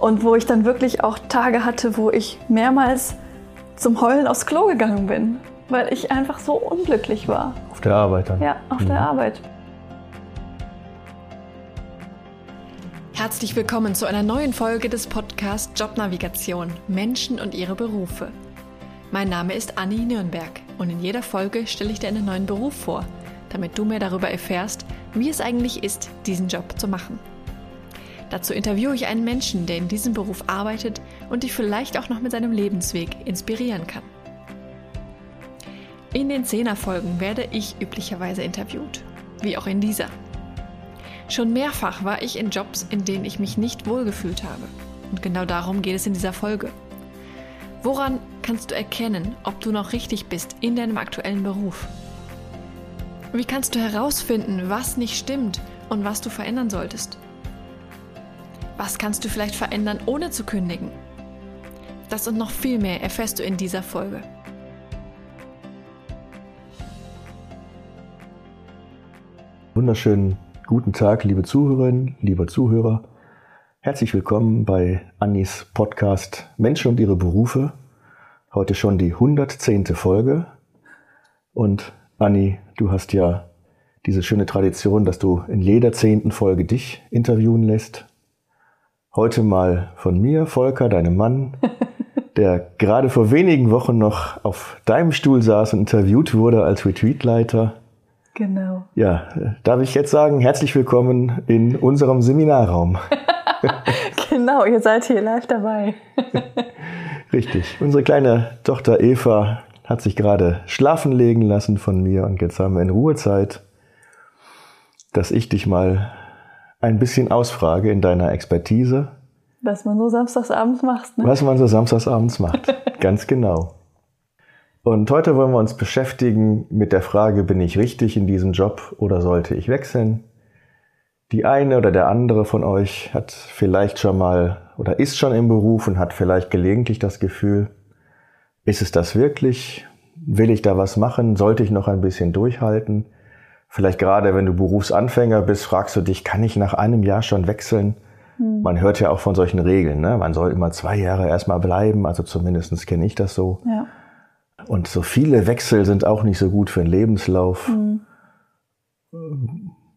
Und wo ich dann wirklich auch Tage hatte, wo ich mehrmals zum Heulen aufs Klo gegangen bin, weil ich einfach so unglücklich war. Auf der Arbeit dann? Ja, auf mhm. der Arbeit. Herzlich willkommen zu einer neuen Folge des Podcasts Jobnavigation Menschen und ihre Berufe. Mein Name ist Anni Nürnberg und in jeder Folge stelle ich dir einen neuen Beruf vor, damit du mehr darüber erfährst, wie es eigentlich ist, diesen Job zu machen. Dazu interviewe ich einen Menschen, der in diesem Beruf arbeitet und dich vielleicht auch noch mit seinem Lebensweg inspirieren kann. In den Zehnerfolgen werde ich üblicherweise interviewt, wie auch in dieser. Schon mehrfach war ich in Jobs, in denen ich mich nicht wohlgefühlt habe. Und genau darum geht es in dieser Folge. Woran kannst du erkennen, ob du noch richtig bist in deinem aktuellen Beruf? Wie kannst du herausfinden, was nicht stimmt und was du verändern solltest? Was kannst du vielleicht verändern, ohne zu kündigen? Das und noch viel mehr erfährst du in dieser Folge. Wunderschönen guten Tag, liebe Zuhörerinnen, lieber Zuhörer. Herzlich willkommen bei Annis Podcast Menschen und ihre Berufe. Heute schon die 110. Folge. Und Anni, du hast ja diese schöne Tradition, dass du in jeder zehnten Folge dich interviewen lässt. Heute mal von mir, Volker, deinem Mann, der gerade vor wenigen Wochen noch auf deinem Stuhl saß und interviewt wurde als Retreatleiter. Genau. Ja, darf ich jetzt sagen, herzlich willkommen in unserem Seminarraum. genau, ihr seid hier live dabei. Richtig. Unsere kleine Tochter Eva hat sich gerade schlafen legen lassen von mir und jetzt haben wir in Ruhezeit, dass ich dich mal ein bisschen ausfrage in deiner Expertise. Was man so samstagsabends macht. Ne? Was man so samstagsabends macht, ganz genau. Und heute wollen wir uns beschäftigen mit der Frage, bin ich richtig in diesem Job oder sollte ich wechseln? Die eine oder der andere von euch hat vielleicht schon mal oder ist schon im Beruf und hat vielleicht gelegentlich das Gefühl, ist es das wirklich? Will ich da was machen? Sollte ich noch ein bisschen durchhalten? Vielleicht gerade, wenn du Berufsanfänger bist, fragst du dich, kann ich nach einem Jahr schon wechseln? Hm. Man hört ja auch von solchen Regeln. Ne? Man soll immer zwei Jahre erstmal bleiben. Also zumindest kenne ich das so. Ja. Und so viele Wechsel sind auch nicht so gut für den Lebenslauf. Hm.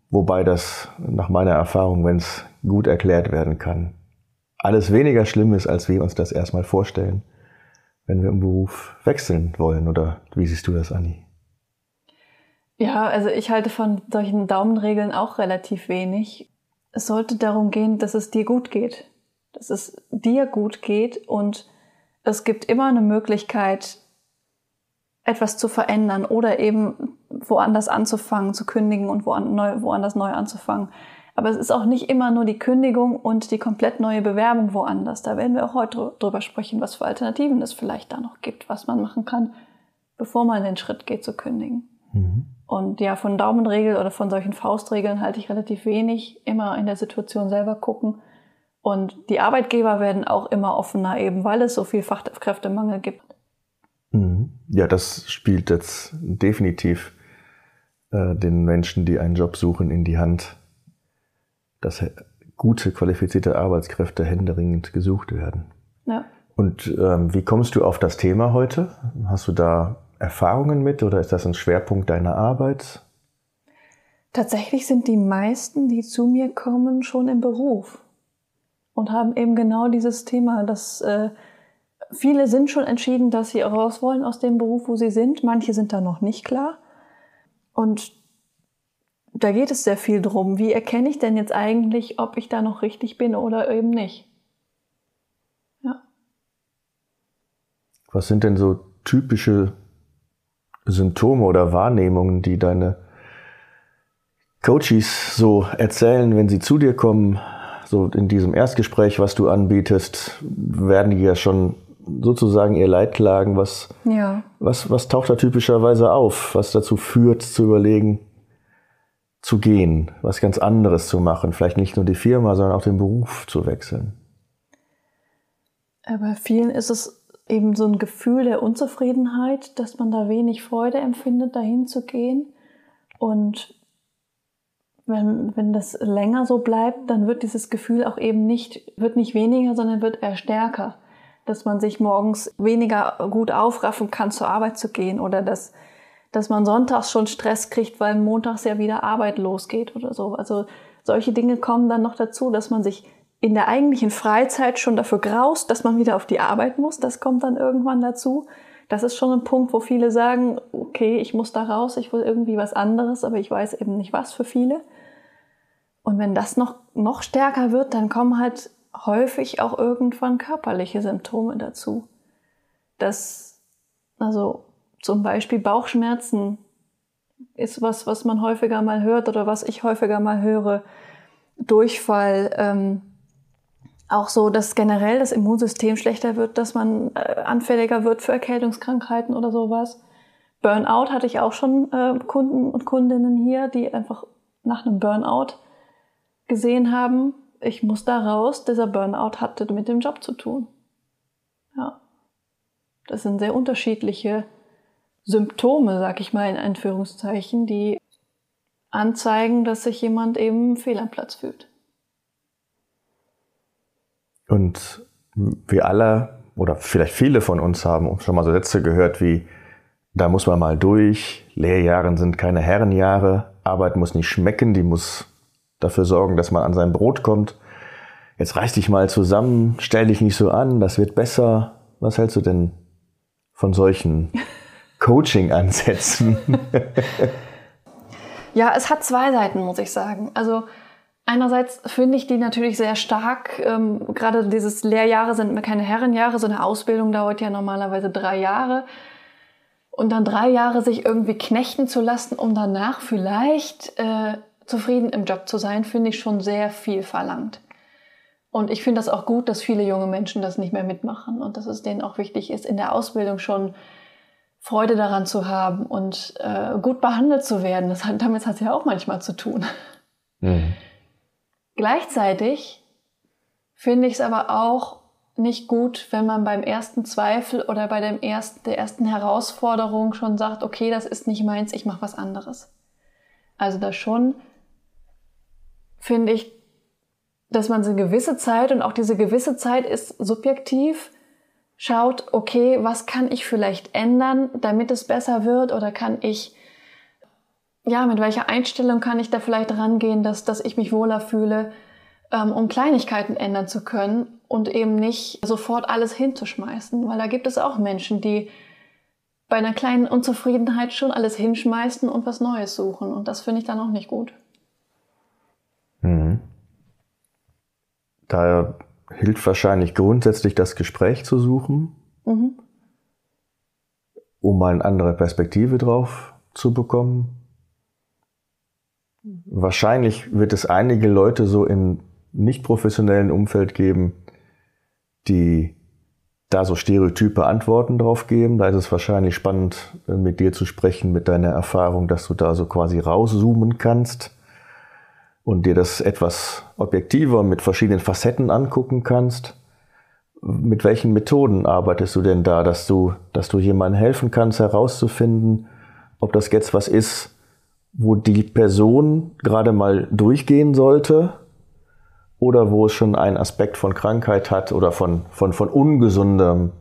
Wobei das nach meiner Erfahrung, wenn es gut erklärt werden kann, alles weniger schlimm ist, als wir uns das erstmal vorstellen, wenn wir im Beruf wechseln wollen. Oder wie siehst du das, Anni? Ja, also ich halte von solchen Daumenregeln auch relativ wenig. Es sollte darum gehen, dass es dir gut geht. Dass es dir gut geht und es gibt immer eine Möglichkeit, etwas zu verändern oder eben woanders anzufangen, zu kündigen und woanders neu anzufangen. Aber es ist auch nicht immer nur die Kündigung und die komplett neue Bewerbung woanders. Da werden wir auch heute drüber sprechen, was für Alternativen es vielleicht da noch gibt, was man machen kann, bevor man den Schritt geht zu kündigen. Mhm. Und ja, von Daumenregel oder von solchen Faustregeln halte ich relativ wenig. Immer in der Situation selber gucken. Und die Arbeitgeber werden auch immer offener, eben weil es so viel Fachkräftemangel gibt. Mhm. Ja, das spielt jetzt definitiv äh, den Menschen, die einen Job suchen, in die Hand, dass gute, qualifizierte Arbeitskräfte händeringend gesucht werden. Ja. Und ähm, wie kommst du auf das Thema heute? Hast du da Erfahrungen mit oder ist das ein Schwerpunkt deiner Arbeit? Tatsächlich sind die meisten, die zu mir kommen, schon im Beruf und haben eben genau dieses Thema, dass äh, viele sind schon entschieden, dass sie raus wollen aus dem Beruf, wo sie sind. Manche sind da noch nicht klar. Und da geht es sehr viel drum. Wie erkenne ich denn jetzt eigentlich, ob ich da noch richtig bin oder eben nicht? Ja. Was sind denn so typische Symptome oder Wahrnehmungen, die deine Coaches so erzählen, wenn sie zu dir kommen, so in diesem Erstgespräch, was du anbietest, werden die ja schon sozusagen ihr Leid klagen. Was, ja. was, was taucht da typischerweise auf, was dazu führt, zu überlegen, zu gehen, was ganz anderes zu machen, vielleicht nicht nur die Firma, sondern auch den Beruf zu wechseln? Bei vielen ist es eben so ein Gefühl der Unzufriedenheit, dass man da wenig Freude empfindet, dahin zu gehen. Und wenn, wenn das länger so bleibt, dann wird dieses Gefühl auch eben nicht, wird nicht weniger, sondern wird eher stärker. Dass man sich morgens weniger gut aufraffen kann, zur Arbeit zu gehen oder dass, dass man sonntags schon Stress kriegt, weil montags ja wieder Arbeit losgeht oder so. Also solche Dinge kommen dann noch dazu, dass man sich in der eigentlichen Freizeit schon dafür graust, dass man wieder auf die Arbeit muss. Das kommt dann irgendwann dazu. Das ist schon ein Punkt, wo viele sagen, okay, ich muss da raus, ich will irgendwie was anderes, aber ich weiß eben nicht was für viele. Und wenn das noch, noch stärker wird, dann kommen halt häufig auch irgendwann körperliche Symptome dazu. Das, also zum Beispiel Bauchschmerzen ist was, was man häufiger mal hört oder was ich häufiger mal höre. Durchfall, ähm, auch so, dass generell das Immunsystem schlechter wird, dass man äh, anfälliger wird für Erkältungskrankheiten oder sowas. Burnout hatte ich auch schon äh, Kunden und Kundinnen hier, die einfach nach einem Burnout gesehen haben, ich muss da raus, dieser Burnout hatte mit dem Job zu tun. Ja. Das sind sehr unterschiedliche Symptome, sag ich mal in Anführungszeichen, die anzeigen, dass sich jemand eben fehl am Platz fühlt. Und wir alle oder vielleicht viele von uns haben schon mal so Sätze gehört wie, da muss man mal durch, Lehrjahre sind keine Herrenjahre, Arbeit muss nicht schmecken, die muss dafür sorgen, dass man an sein Brot kommt. Jetzt reiß dich mal zusammen, stell dich nicht so an, das wird besser. Was hältst du denn von solchen Coaching-Ansätzen? ja, es hat zwei Seiten, muss ich sagen. Also einerseits finde ich die natürlich sehr stark. Ähm, gerade dieses Lehrjahre sind keine Herrenjahre, so eine Ausbildung dauert ja normalerweise drei Jahre. Und dann drei Jahre sich irgendwie knechten zu lassen, um danach vielleicht äh, zufrieden im Job zu sein, finde ich schon sehr viel verlangt. Und ich finde das auch gut, dass viele junge Menschen das nicht mehr mitmachen und dass es denen auch wichtig ist, in der Ausbildung schon Freude daran zu haben und äh, gut behandelt zu werden. Das hat, damit hat es ja auch manchmal zu tun. Mhm. Gleichzeitig finde ich es aber auch nicht gut, wenn man beim ersten Zweifel oder bei dem ersten, der ersten Herausforderung schon sagt, okay, das ist nicht meins, ich mache was anderes. Also da schon finde ich, dass man so eine gewisse Zeit und auch diese gewisse Zeit ist subjektiv, schaut, okay, was kann ich vielleicht ändern, damit es besser wird oder kann ich, ja, mit welcher Einstellung kann ich da vielleicht rangehen, dass, dass ich mich wohler fühle, ähm, um Kleinigkeiten ändern zu können und eben nicht sofort alles hinzuschmeißen, weil da gibt es auch Menschen, die bei einer kleinen Unzufriedenheit schon alles hinschmeißen und was Neues suchen und das finde ich dann auch nicht gut. Mhm. Da hilft wahrscheinlich grundsätzlich das Gespräch zu suchen, mhm. um mal eine andere Perspektive drauf zu bekommen. Wahrscheinlich wird es einige Leute so im nicht professionellen Umfeld geben, die da so stereotype Antworten drauf geben. Da ist es wahrscheinlich spannend, mit dir zu sprechen, mit deiner Erfahrung, dass du da so quasi rauszoomen kannst und dir das etwas objektiver mit verschiedenen Facetten angucken kannst. Mit welchen Methoden arbeitest du denn da, dass du, dass du jemandem helfen kannst, herauszufinden, ob das jetzt was ist, wo die Person gerade mal durchgehen sollte oder wo es schon einen Aspekt von Krankheit hat oder von, von, von ungesundem,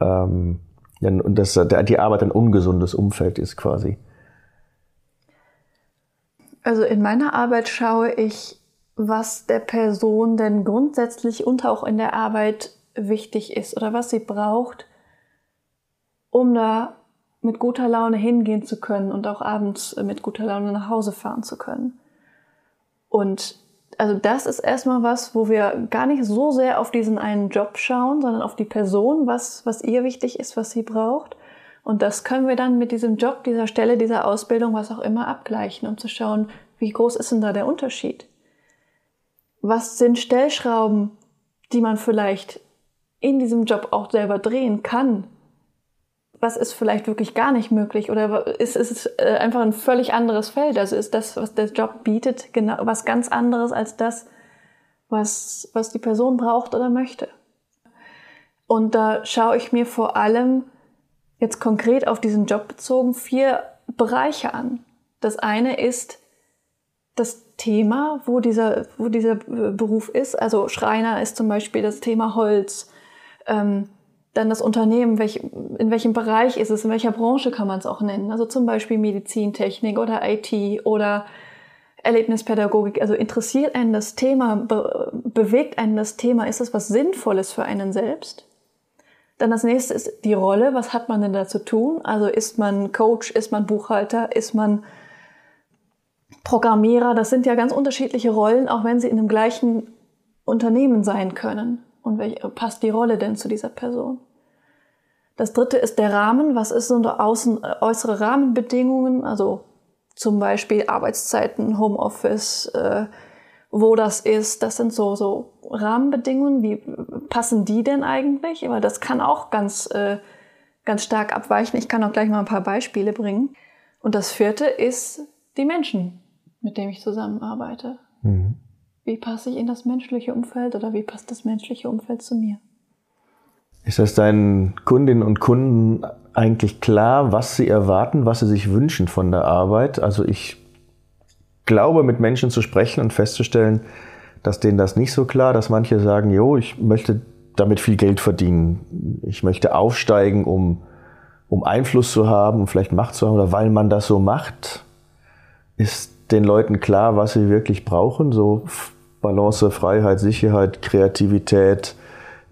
ähm, dass die Arbeit ein ungesundes Umfeld ist quasi. Also in meiner Arbeit schaue ich, was der Person denn grundsätzlich und auch in der Arbeit wichtig ist oder was sie braucht, um da mit guter Laune hingehen zu können und auch abends mit guter Laune nach Hause fahren zu können. Und also das ist erstmal was, wo wir gar nicht so sehr auf diesen einen Job schauen, sondern auf die Person, was, was ihr wichtig ist, was sie braucht. Und das können wir dann mit diesem Job, dieser Stelle, dieser Ausbildung, was auch immer abgleichen, um zu schauen, wie groß ist denn da der Unterschied? Was sind Stellschrauben, die man vielleicht in diesem Job auch selber drehen kann? Was ist vielleicht wirklich gar nicht möglich? Oder ist es äh, einfach ein völlig anderes Feld? Also ist das, was der Job bietet, genau was ganz anderes als das, was, was die Person braucht oder möchte? Und da schaue ich mir vor allem jetzt konkret auf diesen Job bezogen vier Bereiche an. Das eine ist das Thema, wo dieser, wo dieser Beruf ist. Also Schreiner ist zum Beispiel das Thema Holz. Ähm, dann das Unternehmen, welch, in welchem Bereich ist es, in welcher Branche kann man es auch nennen. Also zum Beispiel Medizintechnik oder IT oder Erlebnispädagogik. Also interessiert einen das Thema, be bewegt einen das Thema, ist es was Sinnvolles für einen selbst? Dann das nächste ist die Rolle. Was hat man denn da zu tun? Also ist man Coach, ist man Buchhalter, ist man Programmierer? Das sind ja ganz unterschiedliche Rollen, auch wenn sie in dem gleichen Unternehmen sein können. Und welche, passt die Rolle denn zu dieser Person? Das dritte ist der Rahmen. Was ist so außen, äußere Rahmenbedingungen? Also zum Beispiel Arbeitszeiten, Homeoffice, äh, wo das ist. Das sind so, so Rahmenbedingungen. Wie passen die denn eigentlich? Weil das kann auch ganz, äh, ganz stark abweichen. Ich kann auch gleich mal ein paar Beispiele bringen. Und das vierte ist die Menschen, mit denen ich zusammenarbeite. Mhm. Wie passe ich in das menschliche Umfeld oder wie passt das menschliche Umfeld zu mir? Ist das deinen Kundinnen und Kunden eigentlich klar, was sie erwarten, was sie sich wünschen von der Arbeit? Also ich glaube, mit Menschen zu sprechen und festzustellen, dass denen das nicht so klar, dass manche sagen, jo, ich möchte damit viel Geld verdienen. Ich möchte aufsteigen, um, um Einfluss zu haben, um vielleicht Macht zu haben oder weil man das so macht. Ist den Leuten klar, was sie wirklich brauchen? So Balance, Freiheit, Sicherheit, Kreativität,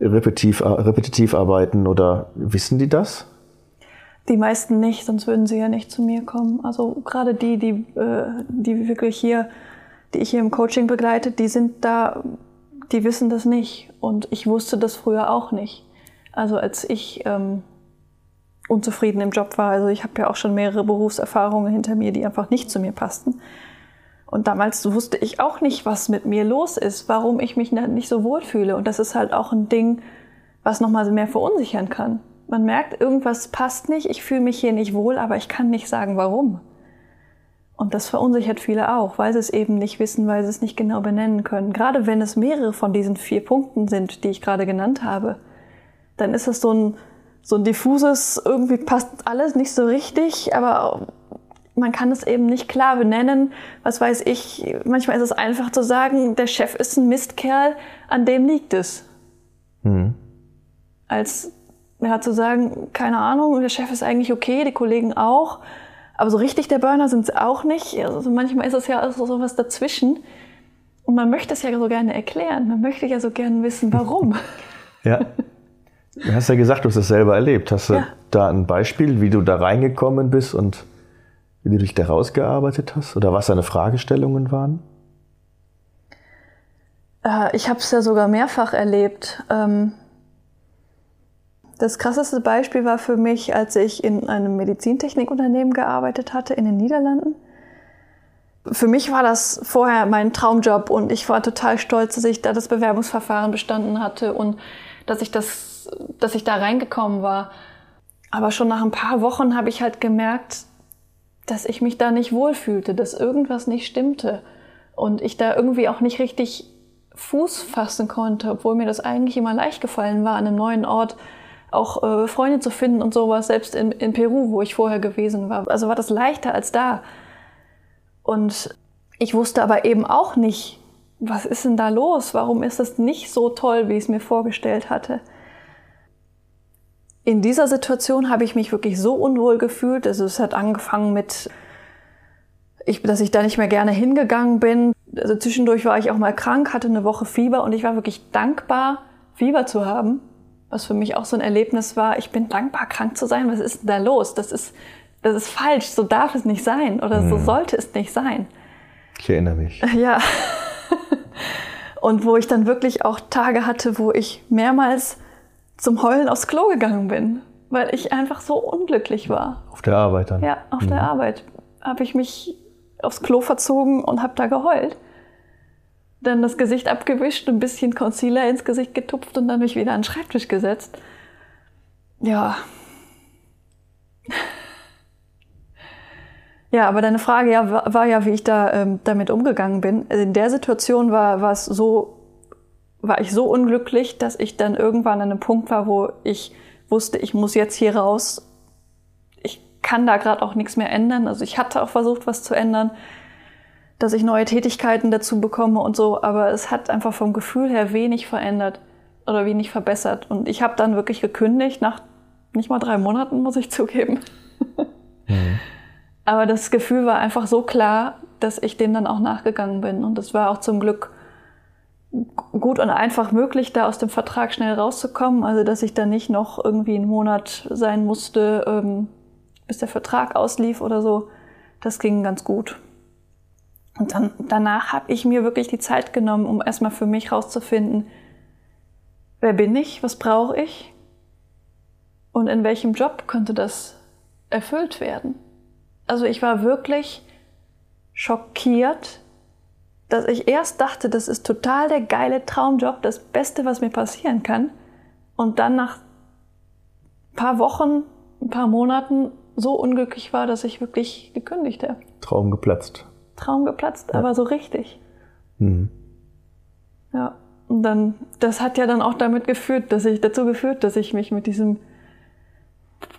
repetitiv, repetitiv arbeiten oder wissen die das? Die meisten nicht, sonst würden sie ja nicht zu mir kommen. Also gerade die, die, äh, die wirklich hier, die ich hier im Coaching begleite, die sind da, die wissen das nicht. Und ich wusste das früher auch nicht. Also als ich ähm, unzufrieden im Job war, also ich habe ja auch schon mehrere Berufserfahrungen hinter mir, die einfach nicht zu mir passten. Und damals wusste ich auch nicht, was mit mir los ist, warum ich mich nicht so wohlfühle. Und das ist halt auch ein Ding, was nochmal mehr verunsichern kann. Man merkt, irgendwas passt nicht, ich fühle mich hier nicht wohl, aber ich kann nicht sagen, warum. Und das verunsichert viele auch, weil sie es eben nicht wissen, weil sie es nicht genau benennen können. Gerade wenn es mehrere von diesen vier Punkten sind, die ich gerade genannt habe, dann ist es so ein, so ein diffuses, irgendwie passt alles nicht so richtig, aber man kann es eben nicht klar benennen. Was weiß ich, manchmal ist es einfach zu sagen, der Chef ist ein Mistkerl, an dem liegt es. Mhm. Als ja, zu sagen, keine Ahnung, der Chef ist eigentlich okay, die Kollegen auch, aber so richtig der Burner sind sie auch nicht. Also manchmal ist es ja so was dazwischen. Und man möchte es ja so gerne erklären. Man möchte ja so gerne wissen, warum. ja. Du hast ja gesagt, du hast es selber erlebt. Hast du ja. da ein Beispiel, wie du da reingekommen bist und wie du dich da rausgearbeitet hast oder was deine Fragestellungen waren? Äh, ich habe es ja sogar mehrfach erlebt. Ähm, das krasseste Beispiel war für mich, als ich in einem Medizintechnikunternehmen gearbeitet hatte in den Niederlanden. Für mich war das vorher mein Traumjob und ich war total stolz, dass ich da das Bewerbungsverfahren bestanden hatte und dass ich das, dass ich da reingekommen war. Aber schon nach ein paar Wochen habe ich halt gemerkt, dass ich mich da nicht wohlfühlte, dass irgendwas nicht stimmte und ich da irgendwie auch nicht richtig Fuß fassen konnte, obwohl mir das eigentlich immer leicht gefallen war, an einem neuen Ort auch äh, Freunde zu finden und sowas, selbst in, in Peru, wo ich vorher gewesen war. Also war das leichter als da. Und ich wusste aber eben auch nicht, was ist denn da los? Warum ist das nicht so toll, wie ich es mir vorgestellt hatte? In dieser Situation habe ich mich wirklich so unwohl gefühlt. Also es hat angefangen mit, ich, dass ich da nicht mehr gerne hingegangen bin. Also zwischendurch war ich auch mal krank, hatte eine Woche Fieber und ich war wirklich dankbar, Fieber zu haben. Was für mich auch so ein Erlebnis war. Ich bin dankbar, krank zu sein. Was ist denn da los? Das ist, das ist falsch. So darf es nicht sein oder so hm. sollte es nicht sein. Ich erinnere mich. Ja. Und wo ich dann wirklich auch Tage hatte, wo ich mehrmals zum Heulen aufs Klo gegangen bin, weil ich einfach so unglücklich war. Auf der Arbeit dann? Ja, auf mhm. der Arbeit habe ich mich aufs Klo verzogen und habe da geheult. Dann das Gesicht abgewischt, ein bisschen Concealer ins Gesicht getupft und dann mich wieder an den Schreibtisch gesetzt. Ja. Ja, aber deine Frage ja, war, ja, wie ich da ähm, damit umgegangen bin. In der Situation war, war es so war ich so unglücklich, dass ich dann irgendwann an einem Punkt war, wo ich wusste, ich muss jetzt hier raus. Ich kann da gerade auch nichts mehr ändern. Also ich hatte auch versucht, was zu ändern. dass ich neue Tätigkeiten dazu bekomme und so, aber es hat einfach vom Gefühl her wenig verändert oder wenig verbessert. Und ich habe dann wirklich gekündigt, nach nicht mal drei Monaten, muss ich zugeben. Mhm. Aber das Gefühl war einfach so klar, dass ich dem dann auch nachgegangen bin. Und es war auch zum Glück gut und einfach möglich, da aus dem Vertrag schnell rauszukommen. Also dass ich da nicht noch irgendwie einen Monat sein musste, ähm, bis der Vertrag auslief oder so. Das ging ganz gut. Und dann, danach habe ich mir wirklich die Zeit genommen, um erstmal für mich rauszufinden, wer bin ich, was brauche ich und in welchem Job könnte das erfüllt werden. Also ich war wirklich schockiert, dass ich erst dachte, das ist total der geile Traumjob, das Beste, was mir passieren kann. Und dann nach ein paar Wochen, ein paar Monaten so unglücklich war, dass ich wirklich gekündigt habe. Traum geplatzt. Traum geplatzt, ja. aber so richtig. Mhm. Ja, und dann, das hat ja dann auch damit geführt, dass ich dazu geführt, dass ich mich mit diesem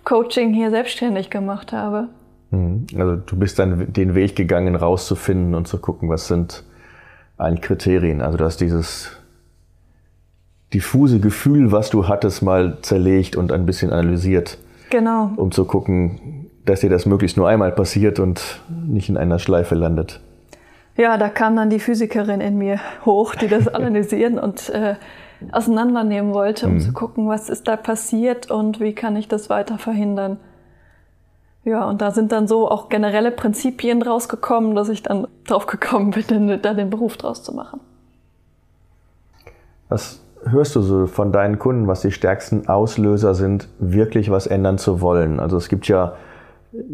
Coaching hier selbstständig gemacht habe. Mhm. Also du bist dann den Weg gegangen, rauszufinden und zu gucken, was sind eigentlich Kriterien. Also du hast dieses diffuse Gefühl, was du hattest, mal zerlegt und ein bisschen analysiert. Genau. Um zu gucken, dass dir das möglichst nur einmal passiert und nicht in einer Schleife landet. Ja, da kam dann die Physikerin in mir hoch, die das analysieren und äh, auseinandernehmen wollte, um mhm. zu gucken, was ist da passiert und wie kann ich das weiter verhindern. Ja, und da sind dann so auch generelle Prinzipien rausgekommen, dass ich dann drauf gekommen bin, da den Beruf draus zu machen. Was hörst du so von deinen Kunden, was die stärksten Auslöser sind, wirklich was ändern zu wollen? Also es gibt ja,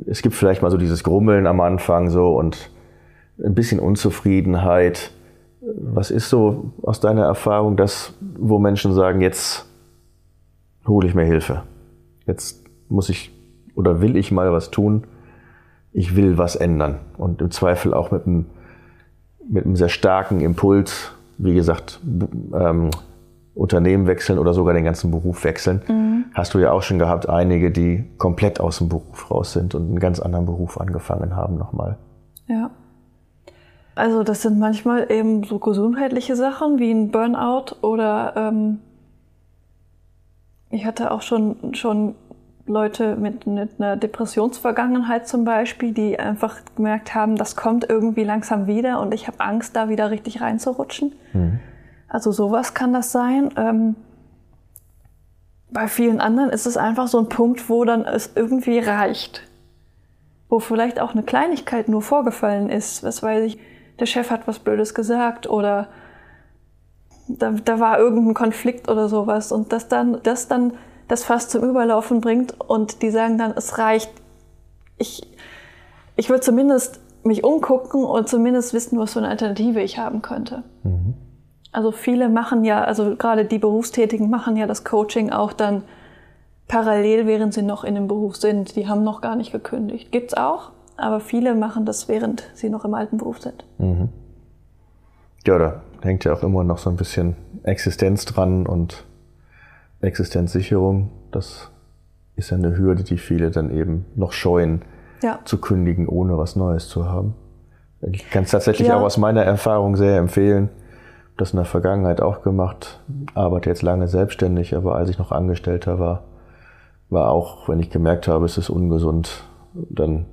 es gibt vielleicht mal so dieses Grummeln am Anfang so und ein bisschen Unzufriedenheit. Was ist so aus deiner Erfahrung das, wo Menschen sagen, jetzt hole ich mir Hilfe? Jetzt muss ich oder will ich mal was tun? Ich will was ändern. Und im Zweifel auch mit einem, mit einem sehr starken Impuls, wie gesagt, ähm, Unternehmen wechseln oder sogar den ganzen Beruf wechseln. Mhm. Hast du ja auch schon gehabt, einige, die komplett aus dem Beruf raus sind und einen ganz anderen Beruf angefangen haben nochmal. Ja. Also das sind manchmal eben so gesundheitliche Sachen wie ein Burnout oder ähm, ich hatte auch schon, schon Leute mit, mit einer Depressionsvergangenheit zum Beispiel, die einfach gemerkt haben, das kommt irgendwie langsam wieder und ich habe Angst, da wieder richtig reinzurutschen. Mhm. Also sowas kann das sein. Ähm, bei vielen anderen ist es einfach so ein Punkt, wo dann es irgendwie reicht. Wo vielleicht auch eine Kleinigkeit nur vorgefallen ist. Was weiß ich, der Chef hat was Blödes gesagt oder da, da war irgendein Konflikt oder sowas und das dann, das dann das fast zum Überlaufen bringt und die sagen dann, es reicht. Ich, ich würde zumindest mich umgucken und zumindest wissen, was für eine Alternative ich haben könnte. Mhm. Also viele machen ja, also gerade die Berufstätigen machen ja das Coaching auch dann parallel, während sie noch in dem Beruf sind. Die haben noch gar nicht gekündigt. Gibt's auch, aber viele machen das, während sie noch im alten Beruf sind. Mhm. Ja, da hängt ja auch immer noch so ein bisschen Existenz dran und Existenzsicherung. Das ist ja eine Hürde, die viele dann eben noch scheuen, ja. zu kündigen, ohne was Neues zu haben. Ich kann es tatsächlich ja. auch aus meiner Erfahrung sehr empfehlen. Das in der Vergangenheit auch gemacht. Arbeite jetzt lange selbstständig, aber als ich noch Angestellter war, war auch, wenn ich gemerkt habe, es ist ungesund, dann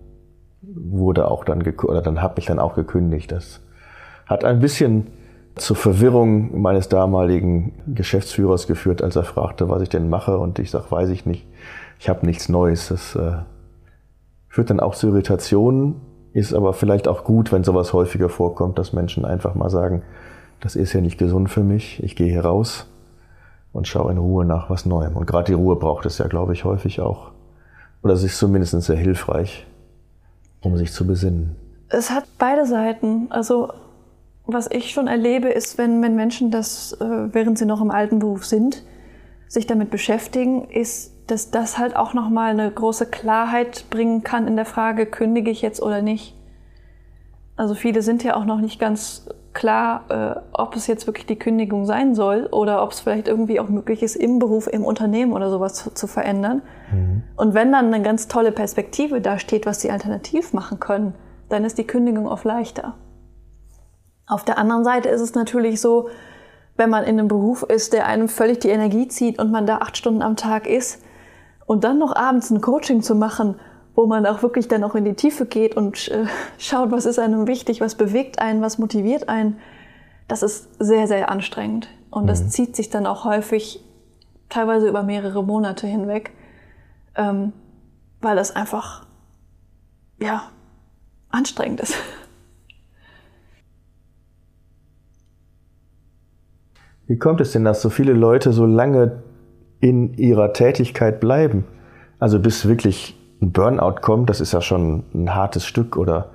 wurde auch dann oder dann habe ich dann auch gekündigt. Das hat ein bisschen zur Verwirrung meines damaligen Geschäftsführers geführt, als er fragte, was ich denn mache. Und ich sage, weiß ich nicht. Ich habe nichts Neues. Das äh, führt dann auch zu Irritationen, ist aber vielleicht auch gut, wenn sowas häufiger vorkommt, dass Menschen einfach mal sagen, das ist ja nicht gesund für mich, ich gehe hier raus und schaue in Ruhe nach was Neuem. Und gerade die Ruhe braucht es ja, glaube ich, häufig auch. Oder es ist zumindest sehr hilfreich, um sich zu besinnen. Es hat beide Seiten. Also was ich schon erlebe, ist, wenn, wenn Menschen das, äh, während sie noch im alten Beruf sind, sich damit beschäftigen, ist, dass das halt auch nochmal eine große Klarheit bringen kann in der Frage, kündige ich jetzt oder nicht. Also viele sind ja auch noch nicht ganz klar, äh, ob es jetzt wirklich die Kündigung sein soll oder ob es vielleicht irgendwie auch möglich ist, im Beruf, im Unternehmen oder sowas zu, zu verändern. Mhm. Und wenn dann eine ganz tolle Perspektive da steht, was sie alternativ machen können, dann ist die Kündigung oft leichter. Auf der anderen Seite ist es natürlich so, wenn man in einem Beruf ist, der einem völlig die Energie zieht und man da acht Stunden am Tag ist und dann noch abends ein Coaching zu machen, wo man auch wirklich dann auch in die Tiefe geht und äh, schaut, was ist einem wichtig, was bewegt einen, was motiviert einen, das ist sehr, sehr anstrengend. Und das mhm. zieht sich dann auch häufig teilweise über mehrere Monate hinweg, ähm, weil das einfach, ja, anstrengend ist. Wie kommt es denn, dass so viele Leute so lange in ihrer Tätigkeit bleiben? Also bis wirklich ein Burnout kommt, das ist ja schon ein hartes Stück oder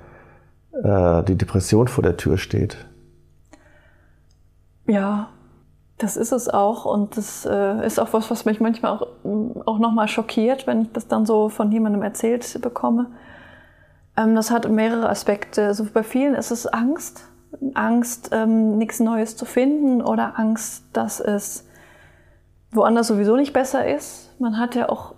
äh, die Depression vor der Tür steht. Ja, das ist es auch und das äh, ist auch was, was mich manchmal auch, auch nochmal schockiert, wenn ich das dann so von jemandem erzählt bekomme. Ähm, das hat mehrere Aspekte. Also bei vielen ist es Angst, Angst, ähm, nichts Neues zu finden oder Angst, dass es woanders sowieso nicht besser ist. Man hat ja auch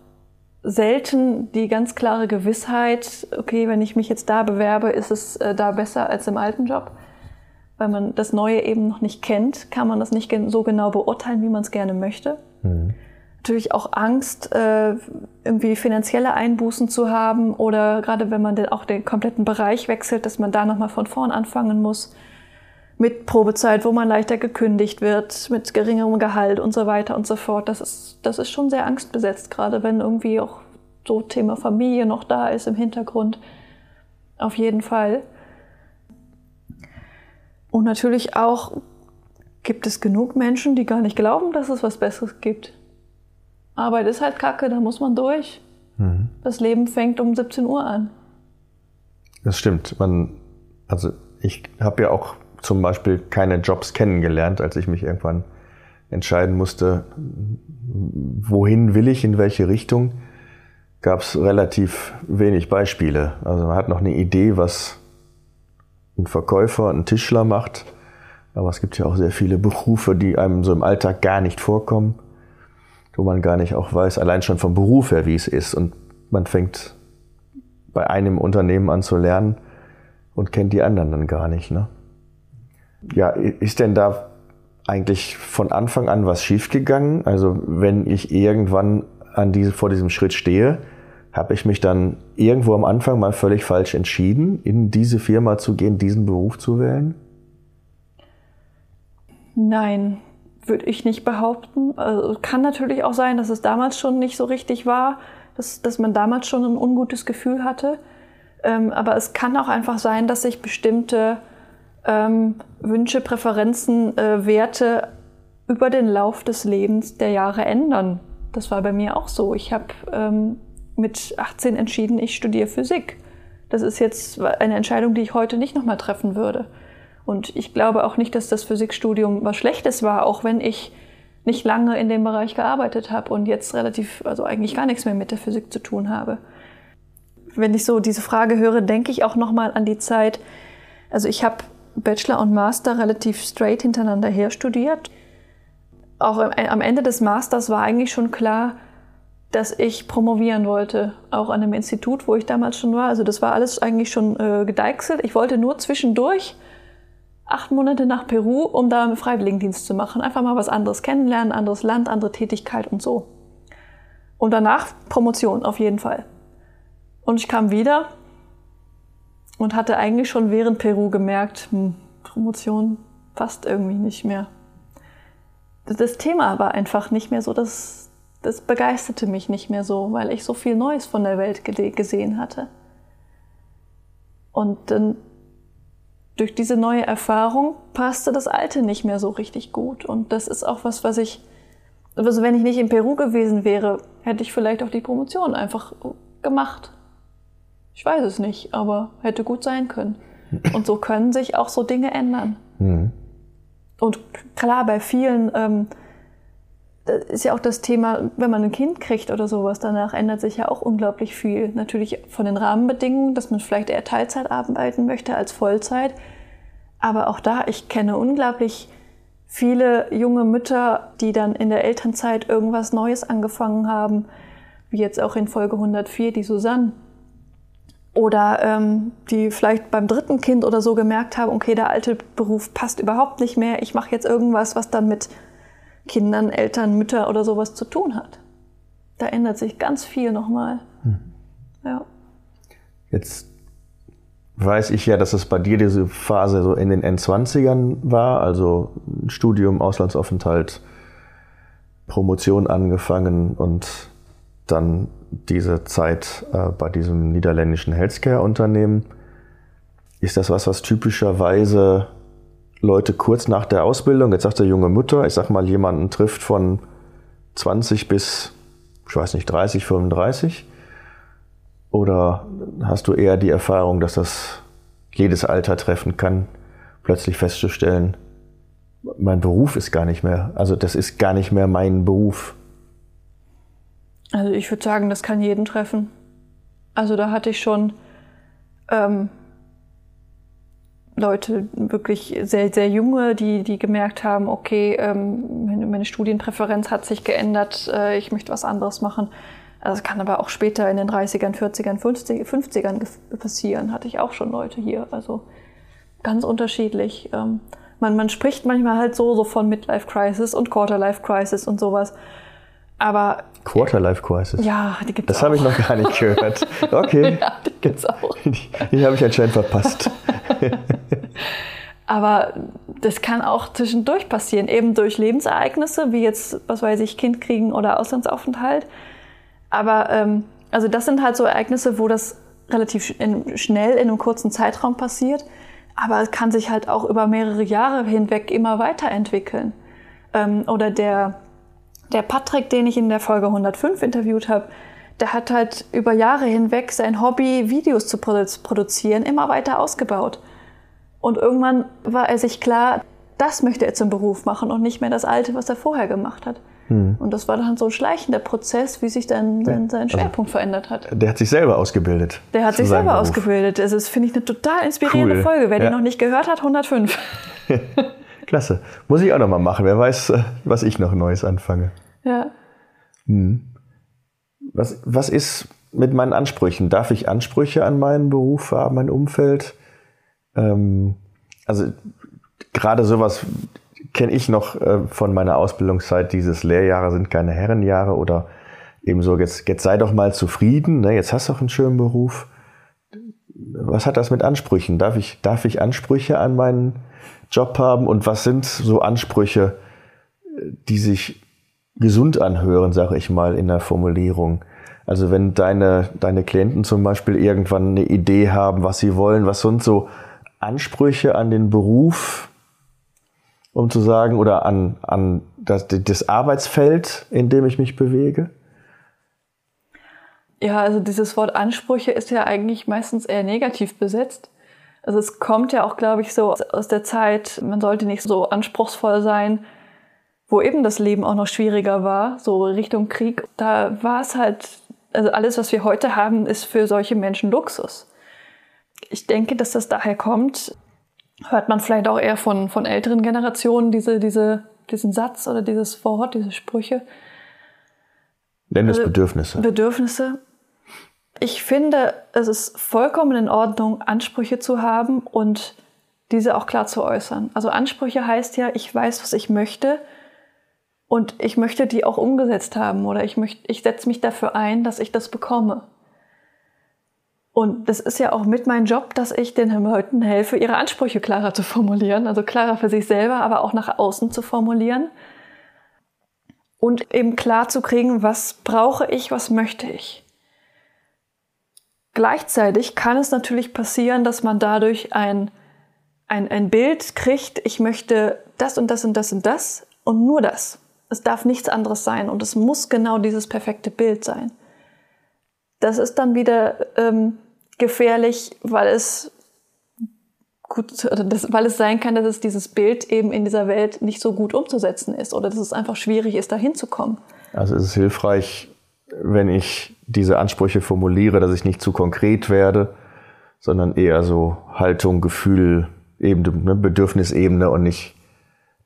selten die ganz klare Gewissheit, okay, wenn ich mich jetzt da bewerbe, ist es äh, da besser als im alten Job. Weil man das Neue eben noch nicht kennt, kann man das nicht so genau beurteilen, wie man es gerne möchte. Mhm. Natürlich auch Angst, äh, irgendwie finanzielle Einbußen zu haben oder gerade wenn man auch den kompletten Bereich wechselt, dass man da nochmal von vorn anfangen muss mit Probezeit, wo man leichter gekündigt wird, mit geringerem Gehalt und so weiter und so fort. Das ist, das ist schon sehr angstbesetzt, gerade wenn irgendwie auch so Thema Familie noch da ist im Hintergrund. Auf jeden Fall. Und natürlich auch gibt es genug Menschen, die gar nicht glauben, dass es was Besseres gibt. Arbeit ist halt kacke, da muss man durch. Mhm. Das Leben fängt um 17 Uhr an. Das stimmt. Man, also ich habe ja auch zum Beispiel keine Jobs kennengelernt, als ich mich irgendwann entscheiden musste, wohin will ich, in welche Richtung, gab es relativ wenig Beispiele. Also man hat noch eine Idee, was ein Verkäufer, ein Tischler macht, aber es gibt ja auch sehr viele Berufe, die einem so im Alltag gar nicht vorkommen, wo man gar nicht auch weiß, allein schon vom Beruf her, wie es ist. Und man fängt bei einem Unternehmen an zu lernen und kennt die anderen dann gar nicht. Ne? Ja, ist denn da eigentlich von Anfang an was schiefgegangen? Also wenn ich irgendwann an diese, vor diesem Schritt stehe, habe ich mich dann irgendwo am Anfang mal völlig falsch entschieden, in diese Firma zu gehen, diesen Beruf zu wählen? Nein, würde ich nicht behaupten. Also, kann natürlich auch sein, dass es damals schon nicht so richtig war, dass, dass man damals schon ein ungutes Gefühl hatte. Ähm, aber es kann auch einfach sein, dass sich bestimmte ähm, Wünsche, Präferenzen, äh, Werte über den Lauf des Lebens der Jahre ändern. Das war bei mir auch so. Ich habe ähm, mit 18 entschieden, ich studiere Physik. Das ist jetzt eine Entscheidung, die ich heute nicht nochmal treffen würde. Und ich glaube auch nicht, dass das Physikstudium was Schlechtes war, auch wenn ich nicht lange in dem Bereich gearbeitet habe und jetzt relativ, also eigentlich gar nichts mehr mit der Physik zu tun habe. Wenn ich so diese Frage höre, denke ich auch nochmal an die Zeit. Also ich habe Bachelor und Master relativ straight hintereinander her studiert. Auch am Ende des Masters war eigentlich schon klar, dass ich promovieren wollte, auch an dem Institut, wo ich damals schon war. Also das war alles eigentlich schon äh, gedeichselt. Ich wollte nur zwischendurch acht Monate nach Peru, um da einen Freiwilligendienst zu machen. Einfach mal was anderes kennenlernen, anderes Land, andere Tätigkeit und so. Und danach Promotion auf jeden Fall. Und ich kam wieder und hatte eigentlich schon während Peru gemerkt, hm, Promotion passt irgendwie nicht mehr. Das Thema war einfach nicht mehr so, das, das begeisterte mich nicht mehr so, weil ich so viel Neues von der Welt gesehen hatte. Und dann durch diese neue Erfahrung passte das Alte nicht mehr so richtig gut. Und das ist auch was, was ich, also wenn ich nicht in Peru gewesen wäre, hätte ich vielleicht auch die Promotion einfach gemacht. Ich weiß es nicht, aber hätte gut sein können. Und so können sich auch so Dinge ändern. Mhm. Und klar, bei vielen ähm, ist ja auch das Thema, wenn man ein Kind kriegt oder sowas, danach ändert sich ja auch unglaublich viel. Natürlich von den Rahmenbedingungen, dass man vielleicht eher Teilzeit arbeiten möchte als Vollzeit. Aber auch da, ich kenne unglaublich viele junge Mütter, die dann in der Elternzeit irgendwas Neues angefangen haben, wie jetzt auch in Folge 104 die Susanne oder ähm, die vielleicht beim dritten Kind oder so gemerkt haben, okay, der alte Beruf passt überhaupt nicht mehr, ich mache jetzt irgendwas, was dann mit Kindern, Eltern, Mütter oder sowas zu tun hat. Da ändert sich ganz viel nochmal. Hm. Ja. Jetzt weiß ich ja, dass es bei dir diese Phase so in den N20ern war, also Studium, Auslandsaufenthalt, Promotion angefangen und dann diese Zeit äh, bei diesem niederländischen Healthcare-Unternehmen. Ist das was, was typischerweise Leute kurz nach der Ausbildung, jetzt sagt der junge Mutter, ich sag mal, jemanden trifft von 20 bis, ich weiß nicht, 30, 35? Oder hast du eher die Erfahrung, dass das jedes Alter treffen kann, plötzlich festzustellen, mein Beruf ist gar nicht mehr, also das ist gar nicht mehr mein Beruf? Also ich würde sagen, das kann jeden treffen. Also da hatte ich schon ähm, Leute, wirklich sehr, sehr junge, die, die gemerkt haben, okay, ähm, meine, Studienpräferenz hat sich geändert, äh, ich möchte was anderes machen. Also es kann aber auch später in den 30ern, 40ern, 50, 50ern passieren. Hatte ich auch schon Leute hier. Also ganz unterschiedlich. Ähm, man, man spricht manchmal halt so, so von Midlife Crisis und Quarter Life Crisis und sowas. Aber Quarterlife Crisis. Ja, die gibt's das auch. Das habe ich noch gar nicht gehört. Okay. ja, die gibt's auch. Die, die habe ich anscheinend verpasst. Aber das kann auch zwischendurch passieren, eben durch Lebensereignisse, wie jetzt, was weiß ich, Kind kriegen oder Auslandsaufenthalt. Aber ähm, also das sind halt so Ereignisse, wo das relativ in, schnell in einem kurzen Zeitraum passiert. Aber es kann sich halt auch über mehrere Jahre hinweg immer weiterentwickeln. Ähm, oder der der Patrick, den ich in der Folge 105 interviewt habe, der hat halt über Jahre hinweg sein Hobby, Videos zu produzieren, immer weiter ausgebaut. Und irgendwann war er sich klar, das möchte er zum Beruf machen und nicht mehr das Alte, was er vorher gemacht hat. Hm. Und das war dann so ein schleichender Prozess, wie sich dann sein, sein also Schwerpunkt also, verändert hat. Der hat sich selber ausgebildet. Der hat sich selber Beruf. ausgebildet. Das ist, finde ich, eine total inspirierende cool. Folge. Wer ja. die noch nicht gehört hat, 105. Klasse. Muss ich auch noch mal machen. Wer weiß, äh, was ich noch Neues anfange. Ja. Hm. Was, was ist mit meinen Ansprüchen? Darf ich Ansprüche an meinen Beruf haben, mein Umfeld? Ähm, also gerade sowas kenne ich noch äh, von meiner Ausbildungszeit. Dieses Lehrjahre sind keine Herrenjahre oder eben so, jetzt, jetzt sei doch mal zufrieden, ne? jetzt hast du doch einen schönen Beruf. Was hat das mit Ansprüchen? Darf ich, darf ich Ansprüche an meinen Job haben und was sind so Ansprüche, die sich gesund anhören, sage ich mal, in der Formulierung? Also wenn deine, deine Klienten zum Beispiel irgendwann eine Idee haben, was sie wollen, was sind so Ansprüche an den Beruf, um zu sagen, oder an, an das, das Arbeitsfeld, in dem ich mich bewege? Ja, also dieses Wort Ansprüche ist ja eigentlich meistens eher negativ besetzt. Also es kommt ja auch, glaube ich, so aus der Zeit, man sollte nicht so anspruchsvoll sein, wo eben das Leben auch noch schwieriger war, so Richtung Krieg. Da war es halt, also alles, was wir heute haben, ist für solche Menschen Luxus. Ich denke, dass das daher kommt, hört man vielleicht auch eher von, von älteren Generationen diese, diese, diesen Satz oder dieses Wort, diese Sprüche. Nenn es also, Bedürfnisse. Bedürfnisse. Ich finde, es ist vollkommen in Ordnung, Ansprüche zu haben und diese auch klar zu äußern. Also Ansprüche heißt ja, ich weiß, was ich möchte und ich möchte die auch umgesetzt haben oder ich möchte, ich setze mich dafür ein, dass ich das bekomme. Und das ist ja auch mit meinem Job, dass ich den Leuten helfe, ihre Ansprüche klarer zu formulieren, also klarer für sich selber, aber auch nach außen zu formulieren. Und eben klar zu kriegen, was brauche ich, was möchte ich. Gleichzeitig kann es natürlich passieren, dass man dadurch ein, ein, ein Bild kriegt, ich möchte das und das und das und das und nur das. Es darf nichts anderes sein und es muss genau dieses perfekte Bild sein. Das ist dann wieder ähm, gefährlich, weil es gut, das, weil es sein kann, dass es dieses Bild eben in dieser Welt nicht so gut umzusetzen ist oder dass es einfach schwierig ist, da hinzukommen. Also es ist hilfreich, wenn ich diese Ansprüche formuliere, dass ich nicht zu konkret werde, sondern eher so Haltung, Gefühl, Ebene, ne, Bedürfnisebene und nicht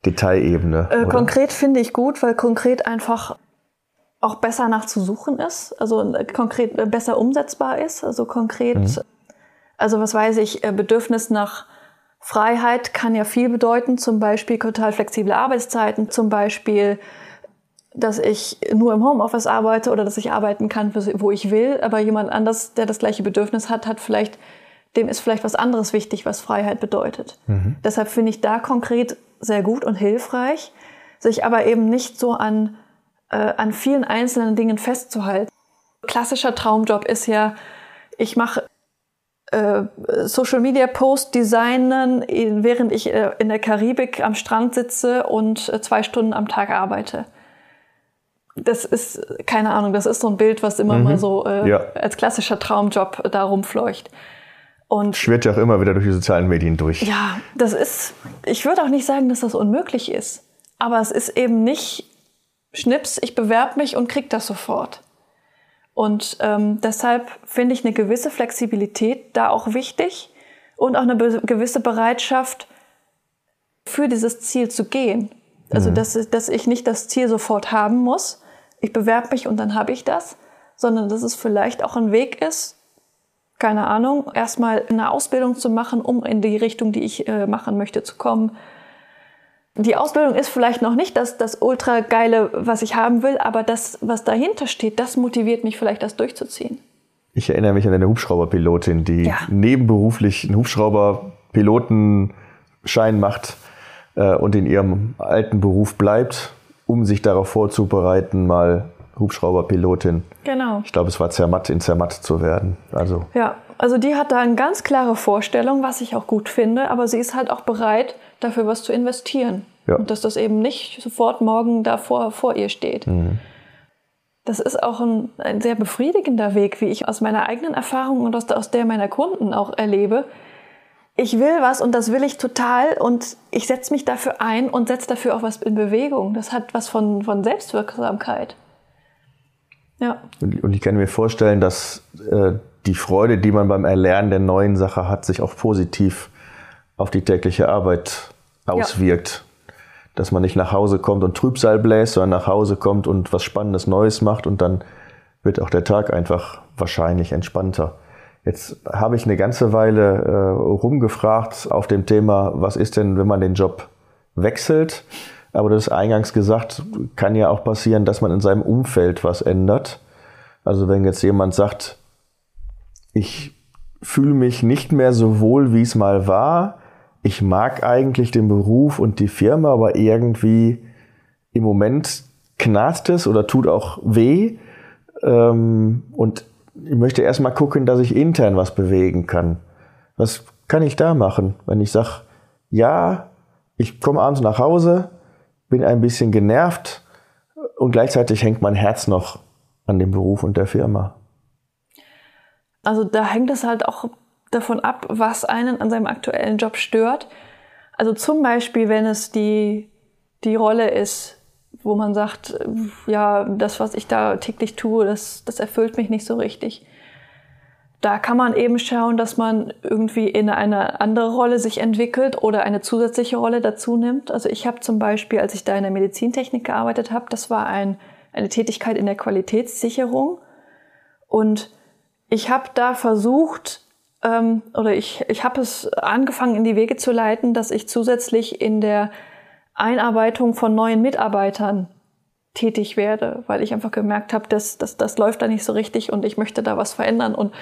Detailebene. Äh, konkret finde ich gut, weil konkret einfach auch besser nachzusuchen ist, also äh, konkret äh, besser umsetzbar ist. Also konkret mhm. Also was weiß ich, äh, Bedürfnis nach Freiheit kann ja viel bedeuten, zum Beispiel total flexible Arbeitszeiten, zum Beispiel, dass ich nur im Homeoffice arbeite oder dass ich arbeiten kann, wo ich will, aber jemand anders, der das gleiche Bedürfnis hat, hat vielleicht, dem ist vielleicht was anderes wichtig, was Freiheit bedeutet. Mhm. Deshalb finde ich da konkret sehr gut und hilfreich, sich aber eben nicht so an, äh, an vielen einzelnen Dingen festzuhalten. Klassischer Traumjob ist ja, ich mache äh, Social Media Post designen, während ich äh, in der Karibik am Strand sitze und äh, zwei Stunden am Tag arbeite. Das ist, keine Ahnung, das ist so ein Bild, was immer mhm. mal so äh, ja. als klassischer Traumjob da rumfleucht. Und schwirrt ja auch immer wieder durch die sozialen Medien durch. Ja, das ist, ich würde auch nicht sagen, dass das unmöglich ist. Aber es ist eben nicht Schnips, ich bewerbe mich und krieg das sofort. Und ähm, deshalb finde ich eine gewisse Flexibilität da auch wichtig und auch eine gewisse Bereitschaft, für dieses Ziel zu gehen. Also, mhm. dass, dass ich nicht das Ziel sofort haben muss. Ich bewerbe mich und dann habe ich das, sondern dass es vielleicht auch ein Weg ist, keine Ahnung, erstmal eine Ausbildung zu machen, um in die Richtung, die ich äh, machen möchte, zu kommen die Ausbildung ist vielleicht noch nicht das, das ultra geile, was ich haben will, aber das, was dahinter steht, das motiviert mich vielleicht, das durchzuziehen. Ich erinnere mich an eine Hubschrauberpilotin, die ja. nebenberuflich einen Hubschrauberpilotenschein macht äh, und in ihrem alten Beruf bleibt, um sich darauf vorzubereiten, mal Hubschrauberpilotin. Genau. Ich glaube, es war Zermatt in Zermatt zu werden. Also. Ja, also die hat da eine ganz klare Vorstellung, was ich auch gut finde, aber sie ist halt auch bereit, dafür was zu investieren. Ja. Und dass das eben nicht sofort morgen davor vor ihr steht. Mhm. Das ist auch ein, ein, sehr befriedigender Weg, wie ich aus meiner eigenen Erfahrung und aus, aus der meiner Kunden auch erlebe. Ich will was und das will ich total und ich setze mich dafür ein und setze dafür auch was in Bewegung. Das hat was von, von Selbstwirksamkeit. Ja. Und ich kann mir vorstellen, dass äh, die Freude, die man beim Erlernen der neuen Sache hat, sich auch positiv auf die tägliche Arbeit auswirkt. Ja. Dass man nicht nach Hause kommt und Trübsal bläst, sondern nach Hause kommt und was Spannendes Neues macht und dann wird auch der Tag einfach wahrscheinlich entspannter. Jetzt habe ich eine ganze Weile äh, rumgefragt auf dem Thema, was ist denn, wenn man den Job wechselt? Aber das ist eingangs gesagt, kann ja auch passieren, dass man in seinem Umfeld was ändert. Also wenn jetzt jemand sagt, ich fühle mich nicht mehr so wohl, wie es mal war, ich mag eigentlich den Beruf und die Firma, aber irgendwie im Moment knarzt es oder tut auch weh. Ähm, und ich möchte erstmal gucken, dass ich intern was bewegen kann. Was kann ich da machen, wenn ich sage, ja, ich komme abends nach Hause, bin ein bisschen genervt und gleichzeitig hängt mein Herz noch an dem Beruf und der Firma. Also da hängt es halt auch davon ab, was einen an seinem aktuellen Job stört. Also zum Beispiel, wenn es die, die Rolle ist, wo man sagt, ja, das, was ich da täglich tue, das, das erfüllt mich nicht so richtig. Da kann man eben schauen, dass man irgendwie in eine andere Rolle sich entwickelt oder eine zusätzliche Rolle dazu nimmt. Also ich habe zum Beispiel, als ich da in der Medizintechnik gearbeitet habe, das war ein, eine Tätigkeit in der Qualitätssicherung. Und ich habe da versucht, ähm, oder ich, ich habe es angefangen in die Wege zu leiten, dass ich zusätzlich in der Einarbeitung von neuen Mitarbeitern tätig werde, weil ich einfach gemerkt habe, dass, dass das läuft da nicht so richtig und ich möchte da was verändern. Und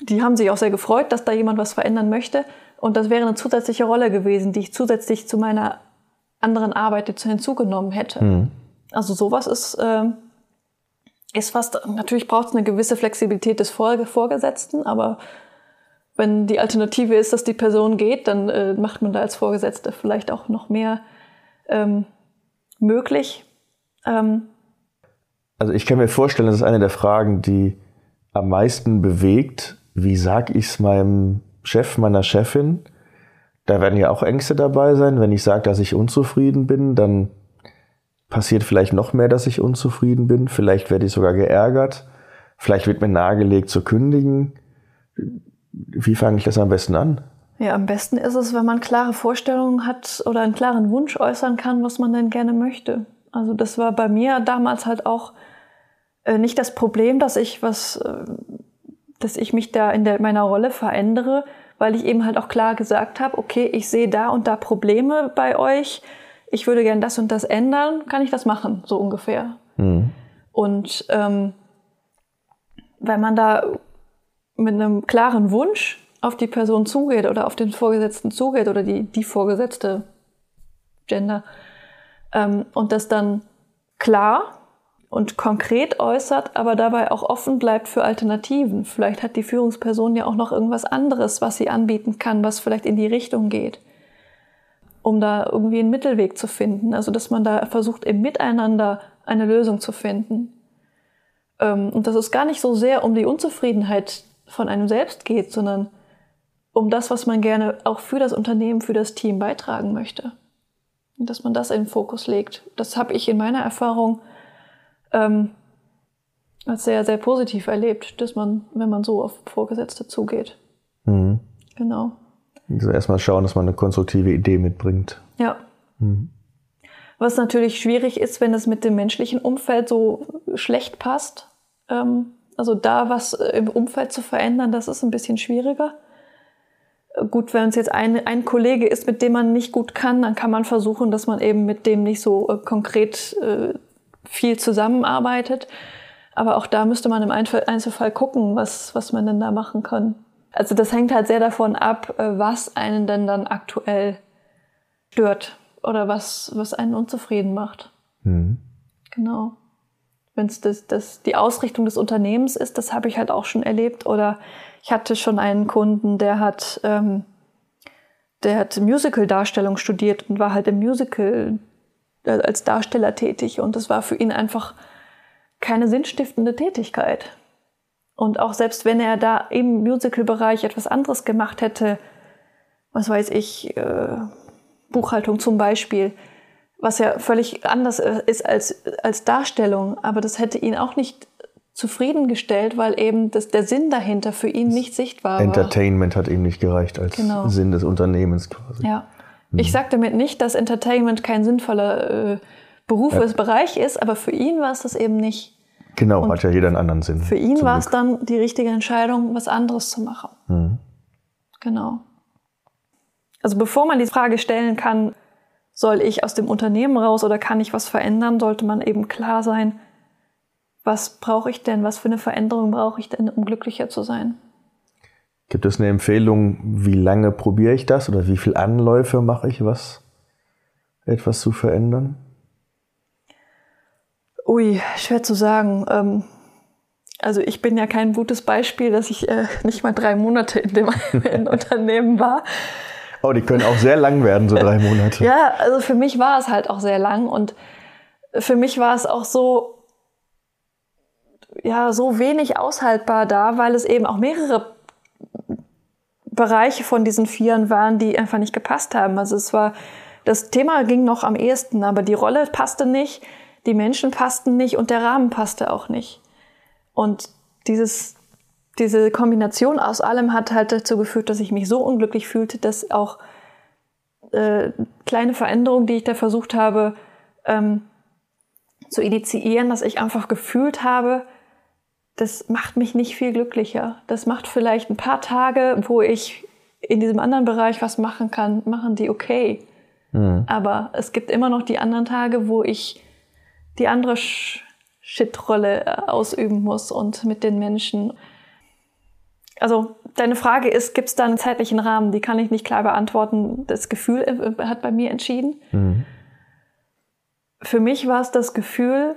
die haben sich auch sehr gefreut, dass da jemand was verändern möchte. Und das wäre eine zusätzliche Rolle gewesen, die ich zusätzlich zu meiner anderen Arbeit jetzt hinzugenommen hätte. Mhm. Also sowas ist, äh, ist fast, natürlich braucht es eine gewisse Flexibilität des Vorgesetzten, aber wenn die Alternative ist, dass die Person geht, dann äh, macht man da als Vorgesetzte vielleicht auch noch mehr ähm, möglich. Ähm, also ich kann mir vorstellen, das ist eine der Fragen, die am meisten bewegt. Wie sage ich es meinem Chef, meiner Chefin? Da werden ja auch Ängste dabei sein. Wenn ich sage, dass ich unzufrieden bin, dann passiert vielleicht noch mehr, dass ich unzufrieden bin. Vielleicht werde ich sogar geärgert. Vielleicht wird mir nahegelegt zu kündigen. Wie fange ich das am besten an? Ja, am besten ist es, wenn man klare Vorstellungen hat oder einen klaren Wunsch äußern kann, was man denn gerne möchte. Also das war bei mir damals halt auch äh, nicht das Problem, dass ich was äh, dass ich mich da in der, meiner Rolle verändere, weil ich eben halt auch klar gesagt habe, okay, ich sehe da und da Probleme bei euch, ich würde gern das und das ändern, kann ich das machen, so ungefähr. Mhm. Und ähm, wenn man da mit einem klaren Wunsch auf die Person zugeht oder auf den Vorgesetzten zugeht oder die, die Vorgesetzte Gender ähm, und das dann klar und konkret äußert, aber dabei auch offen bleibt für Alternativen. Vielleicht hat die Führungsperson ja auch noch irgendwas anderes, was sie anbieten kann, was vielleicht in die Richtung geht, um da irgendwie einen Mittelweg zu finden. Also dass man da versucht, im Miteinander eine Lösung zu finden. Ähm, und dass es gar nicht so sehr um die Unzufriedenheit von einem selbst geht, sondern um das, was man gerne auch für das Unternehmen, für das Team beitragen möchte. Und dass man das in den Fokus legt. Das habe ich in meiner Erfahrung ähm, als sehr, sehr positiv erlebt, dass man, wenn man so auf Vorgesetzte zugeht. Mhm. Genau. Also erstmal schauen, dass man eine konstruktive Idee mitbringt. Ja. Mhm. Was natürlich schwierig ist, wenn es mit dem menschlichen Umfeld so schlecht passt. Ähm, also da was im Umfeld zu verändern, das ist ein bisschen schwieriger. Gut, wenn es jetzt ein, ein Kollege ist, mit dem man nicht gut kann, dann kann man versuchen, dass man eben mit dem nicht so äh, konkret äh, viel zusammenarbeitet. Aber auch da müsste man im Einzelfall gucken, was, was man denn da machen kann. Also das hängt halt sehr davon ab, äh, was einen denn dann aktuell stört oder was, was einen unzufrieden macht. Mhm. Genau. Wenn es das, das, die Ausrichtung des Unternehmens ist, das habe ich halt auch schon erlebt. Oder ich hatte schon einen Kunden, der hat, ähm, der hat Musical-Darstellung studiert und war halt im Musical äh, als Darsteller tätig und das war für ihn einfach keine sinnstiftende Tätigkeit. Und auch selbst wenn er da im Musical-Bereich etwas anderes gemacht hätte, was weiß ich, äh, Buchhaltung zum Beispiel, was ja völlig anders ist als, als Darstellung, aber das hätte ihn auch nicht zufriedengestellt, weil eben das, der Sinn dahinter für ihn nicht sichtbar war. Entertainment hat ihm nicht gereicht als genau. Sinn des Unternehmens quasi. Ja. Ich mhm. sage damit nicht, dass Entertainment kein sinnvoller äh, Beruf ja. Bereich ist, aber für ihn war es das eben nicht. Genau, Und hat ja jeder einen anderen Sinn. Für ihn war es dann die richtige Entscheidung, was anderes zu machen. Mhm. Genau. Also bevor man die Frage stellen kann, soll ich aus dem Unternehmen raus oder kann ich was verändern, sollte man eben klar sein, was brauche ich denn, was für eine Veränderung brauche ich denn, um glücklicher zu sein. Gibt es eine Empfehlung, wie lange probiere ich das oder wie viele Anläufe mache ich was, etwas zu verändern? Ui, schwer zu sagen. Ähm, also ich bin ja kein gutes Beispiel, dass ich äh, nicht mal drei Monate in dem Unternehmen war. Oh, die können auch sehr lang werden, so drei Monate. ja, also für mich war es halt auch sehr lang und für mich war es auch so, ja, so wenig aushaltbar da, weil es eben auch mehrere Bereiche von diesen Vieren waren, die einfach nicht gepasst haben. Also es war, das Thema ging noch am ehesten, aber die Rolle passte nicht, die Menschen passten nicht und der Rahmen passte auch nicht. Und dieses, diese Kombination aus allem hat halt dazu geführt, dass ich mich so unglücklich fühlte, dass auch äh, kleine Veränderungen, die ich da versucht habe ähm, zu initiieren, dass ich einfach gefühlt habe, das macht mich nicht viel glücklicher. Das macht vielleicht ein paar Tage, wo ich in diesem anderen Bereich was machen kann, machen die okay. Mhm. Aber es gibt immer noch die anderen Tage, wo ich die andere Shit-Rolle äh, ausüben muss und mit den Menschen. Also deine Frage ist, gibt es da einen zeitlichen Rahmen? Die kann ich nicht klar beantworten. Das Gefühl äh, hat bei mir entschieden. Mhm. Für mich war es das Gefühl,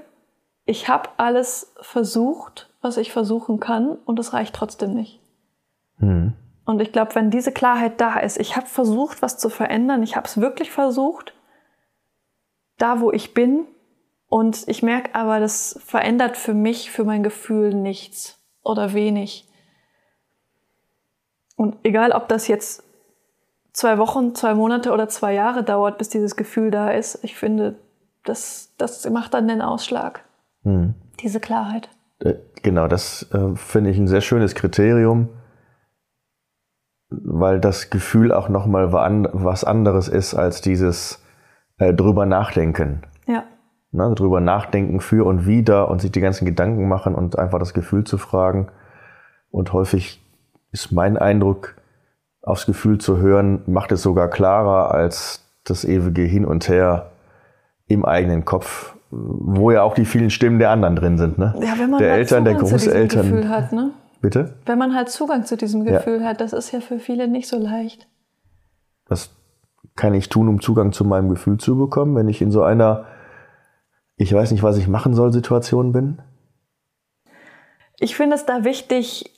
ich habe alles versucht, was ich versuchen kann und es reicht trotzdem nicht. Mhm. Und ich glaube, wenn diese Klarheit da ist, ich habe versucht, was zu verändern, ich habe es wirklich versucht, da wo ich bin, und ich merke aber, das verändert für mich, für mein Gefühl nichts oder wenig. Und egal, ob das jetzt zwei Wochen, zwei Monate oder zwei Jahre dauert, bis dieses Gefühl da ist, ich finde, das, das macht dann den Ausschlag. Mhm. Diese Klarheit. Äh, genau, das äh, finde ich ein sehr schönes Kriterium, weil das Gefühl auch nochmal was anderes ist als dieses äh, drüber nachdenken. Ja. Ne, drüber nachdenken für und wieder und sich die ganzen Gedanken machen und einfach das Gefühl zu fragen. Und häufig ist mein Eindruck, aufs Gefühl zu hören, macht es sogar klarer als das ewige Hin und Her im eigenen Kopf, wo ja auch die vielen Stimmen der anderen drin sind. Ne? Ja, wenn man der halt Eltern, der Zugang zu diesem Großeltern. Gefühl hat, ne? Bitte? Wenn man halt Zugang zu diesem Gefühl hat, das ist ja für viele nicht so leicht. Was kann ich tun, um Zugang zu meinem Gefühl zu bekommen, wenn ich in so einer, ich weiß nicht, was ich machen soll, Situation bin? Ich finde es da wichtig,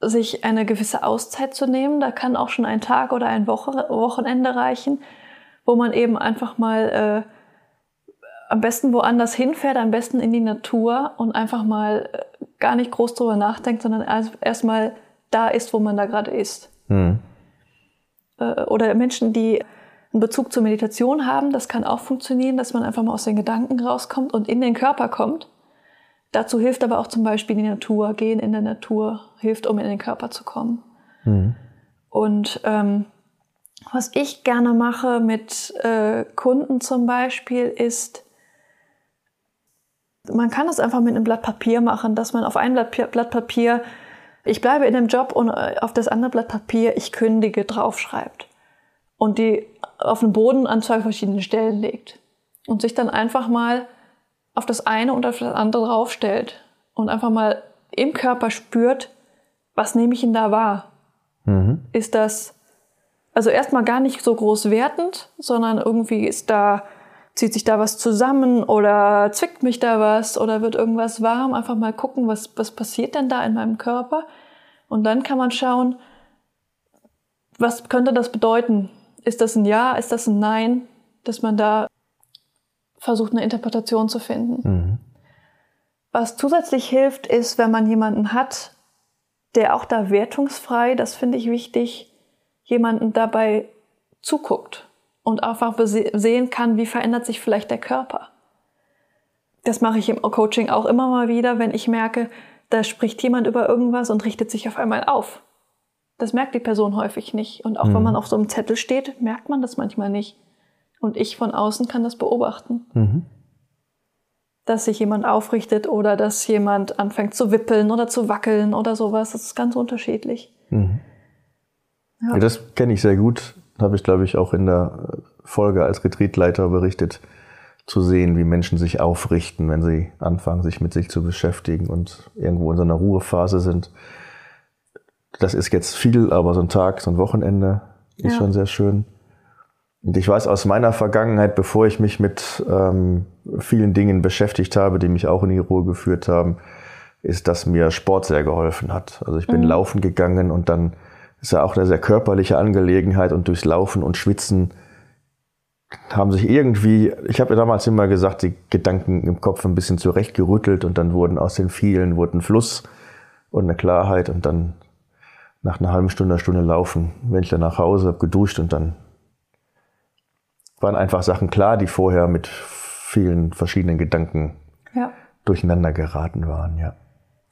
sich eine gewisse Auszeit zu nehmen. Da kann auch schon ein Tag oder ein Woche, Wochenende reichen, wo man eben einfach mal äh, am besten woanders hinfährt, am besten in die Natur und einfach mal äh, gar nicht groß drüber nachdenkt, sondern erstmal da ist, wo man da gerade ist. Hm. Äh, oder Menschen, die einen Bezug zur Meditation haben, das kann auch funktionieren, dass man einfach mal aus den Gedanken rauskommt und in den Körper kommt. Dazu hilft aber auch zum Beispiel die Natur, gehen in der Natur, hilft, um in den Körper zu kommen. Mhm. Und ähm, was ich gerne mache mit äh, Kunden zum Beispiel ist, man kann es einfach mit einem Blatt Papier machen, dass man auf ein Blatt, Blatt Papier, ich bleibe in dem Job und äh, auf das andere Blatt Papier, ich kündige, draufschreibt. Und die auf den Boden an zwei verschiedenen Stellen legt. Und sich dann einfach mal auf das eine und auf das andere draufstellt. Und einfach mal im Körper spürt, was nehme ich denn da wahr? Mhm. Ist das, also erstmal gar nicht so groß wertend, sondern irgendwie ist da zieht sich da was zusammen oder zwickt mich da was oder wird irgendwas warm. Einfach mal gucken, was, was passiert denn da in meinem Körper. Und dann kann man schauen, was könnte das bedeuten? Ist das ein Ja? Ist das ein Nein? Dass man da versucht, eine Interpretation zu finden. Mhm. Was zusätzlich hilft, ist, wenn man jemanden hat, der auch da wertungsfrei, das finde ich wichtig, jemanden dabei zuguckt und einfach sehen kann, wie verändert sich vielleicht der Körper. Das mache ich im Coaching auch immer mal wieder, wenn ich merke, da spricht jemand über irgendwas und richtet sich auf einmal auf. Das merkt die Person häufig nicht. Und auch mhm. wenn man auf so einem Zettel steht, merkt man das manchmal nicht. Und ich von außen kann das beobachten. Mhm. Dass sich jemand aufrichtet oder dass jemand anfängt zu wippeln oder zu wackeln oder sowas. Das ist ganz unterschiedlich. Mhm. Ja. ja. das kenne ich sehr gut habe ich, glaube ich, auch in der Folge als Retreatleiter berichtet, zu sehen, wie Menschen sich aufrichten, wenn sie anfangen, sich mit sich zu beschäftigen und irgendwo in so einer Ruhephase sind. Das ist jetzt viel, aber so ein Tag, so ein Wochenende ist ja. schon sehr schön. Und ich weiß aus meiner Vergangenheit, bevor ich mich mit ähm, vielen Dingen beschäftigt habe, die mich auch in die Ruhe geführt haben, ist, dass mir Sport sehr geholfen hat. Also ich bin mhm. laufen gegangen und dann ist ja auch eine sehr körperliche Angelegenheit und durchs Laufen und Schwitzen haben sich irgendwie, ich habe ja damals immer gesagt, die Gedanken im Kopf ein bisschen zurechtgerüttelt und dann wurden aus den vielen wurden Fluss und eine Klarheit und dann nach einer halben Stunde, einer Stunde laufen, wenn ich dann nach Hause habe geduscht und dann waren einfach Sachen klar, die vorher mit vielen verschiedenen Gedanken ja. durcheinander geraten waren, ja.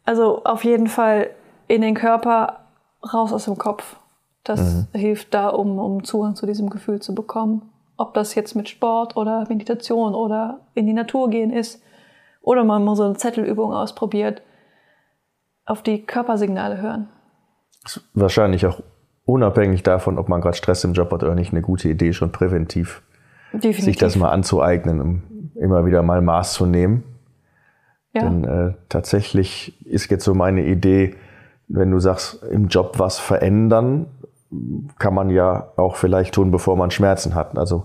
Also auf jeden Fall in den Körper raus aus dem Kopf. Das mhm. hilft da, um, um Zugang zu diesem Gefühl zu bekommen. Ob das jetzt mit Sport oder Meditation oder in die Natur gehen ist. Oder man mal so eine Zettelübung ausprobiert. Auf die Körpersignale hören. Ist wahrscheinlich auch unabhängig davon, ob man gerade Stress im Job hat oder nicht, eine gute Idee, schon präventiv Definitiv. sich das mal anzueignen, um immer wieder mal Maß zu nehmen. Ja. Denn äh, tatsächlich ist jetzt so meine Idee, wenn du sagst, im Job was verändern, kann man ja auch vielleicht tun, bevor man Schmerzen hat. Also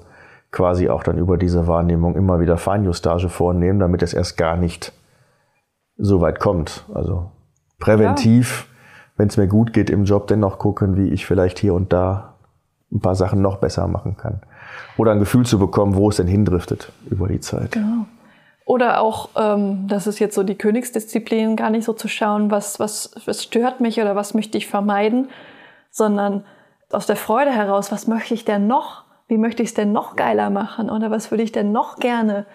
quasi auch dann über diese Wahrnehmung immer wieder Feinjustage vornehmen, damit es erst gar nicht so weit kommt. Also präventiv, ja. wenn es mir gut geht im Job, dennoch gucken, wie ich vielleicht hier und da ein paar Sachen noch besser machen kann. Oder ein Gefühl zu bekommen, wo es denn hindriftet über die Zeit. Genau. Oder auch, ähm, das ist jetzt so die Königsdisziplin, gar nicht so zu schauen, was, was, was stört mich oder was möchte ich vermeiden, sondern aus der Freude heraus, was möchte ich denn noch? Wie möchte ich es denn noch geiler machen? Oder was würde ich denn noch gerne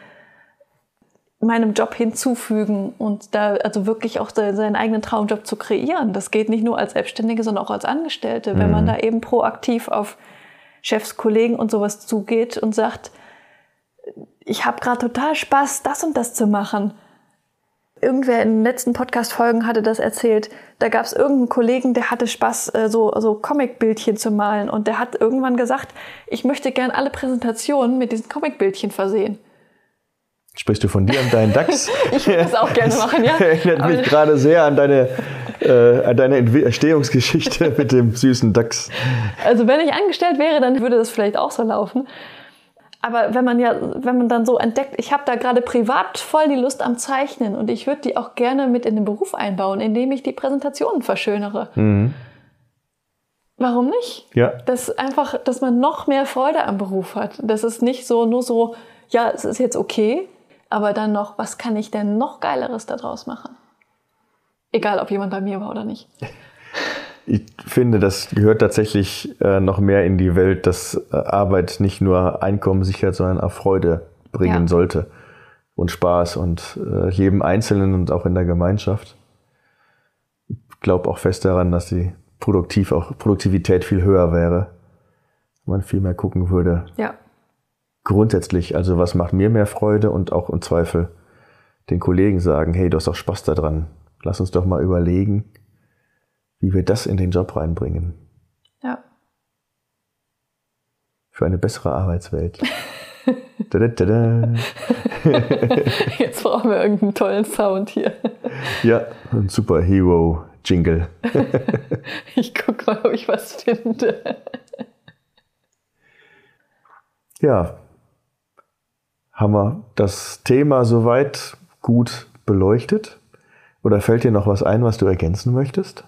meinem Job hinzufügen und da also wirklich auch seinen eigenen Traumjob zu kreieren. Das geht nicht nur als Selbstständige, sondern auch als Angestellte. Wenn man mhm. da eben proaktiv auf Chefs, Kollegen und sowas zugeht und sagt, ich habe gerade total Spaß, das und das zu machen. Irgendwer in den letzten Podcast-Folgen hatte das erzählt. Da gab es irgendeinen Kollegen, der hatte Spaß, äh, so, so Comic-Bildchen zu malen. Und der hat irgendwann gesagt, ich möchte gern alle Präsentationen mit diesen Comic-Bildchen versehen. Sprichst du von dir und deinen DAX? ich würde das auch gerne machen, ja. Erinnert mich gerade sehr an deine, äh, an deine Entstehungsgeschichte mit dem süßen DAX. Also wenn ich angestellt wäre, dann würde das vielleicht auch so laufen. Aber wenn man ja, wenn man dann so entdeckt, ich habe da gerade privat voll die Lust am Zeichnen und ich würde die auch gerne mit in den Beruf einbauen, indem ich die Präsentationen verschönere. Mhm. Warum nicht? Ja. Das einfach, dass man noch mehr Freude am Beruf hat. Das ist nicht so nur so, ja, es ist jetzt okay, aber dann noch, was kann ich denn noch Geileres daraus machen? Egal, ob jemand bei mir war oder nicht. Ich finde, das gehört tatsächlich äh, noch mehr in die Welt, dass äh, Arbeit nicht nur Einkommen sichert, sondern auch Freude bringen ja. sollte und Spaß und äh, jedem Einzelnen und auch in der Gemeinschaft. Ich glaube auch fest daran, dass die produktiv auch Produktivität viel höher wäre, wenn man viel mehr gucken würde. Ja. Grundsätzlich, also was macht mir mehr Freude und auch im Zweifel den Kollegen sagen, hey, du hast doch Spaß daran. Lass uns doch mal überlegen, wie wir das in den Job reinbringen. Ja. Für eine bessere Arbeitswelt. Jetzt brauchen wir irgendeinen tollen Sound hier. Ja, ein super Hero-Jingle. ich guck mal, ob ich was finde. Ja, haben wir das Thema soweit gut beleuchtet? Oder fällt dir noch was ein, was du ergänzen möchtest?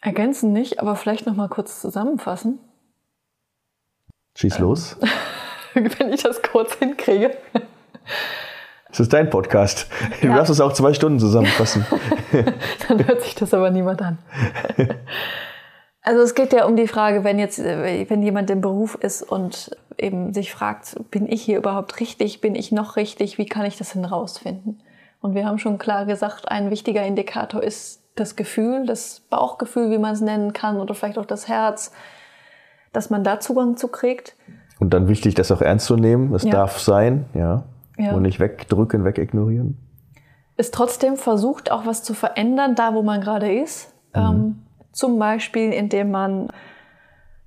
Ergänzen nicht, aber vielleicht noch mal kurz zusammenfassen. Schieß los. Wenn ich das kurz hinkriege. Das ist dein Podcast. Du ja. darfst es auch zwei Stunden zusammenfassen. Dann hört sich das aber niemand an. Also es geht ja um die Frage, wenn jetzt, wenn jemand im Beruf ist und eben sich fragt, bin ich hier überhaupt richtig, bin ich noch richtig, wie kann ich das denn rausfinden? Und wir haben schon klar gesagt, ein wichtiger Indikator ist das Gefühl, das Bauchgefühl, wie man es nennen kann, oder vielleicht auch das Herz, dass man da Zugang zu kriegt. Und dann wichtig, das auch ernst zu nehmen. Es ja. darf sein, ja. ja. Und nicht wegdrücken, wegignorieren. Ist trotzdem versucht, auch was zu verändern, da wo man gerade ist. Mhm. Ähm, zum Beispiel, indem man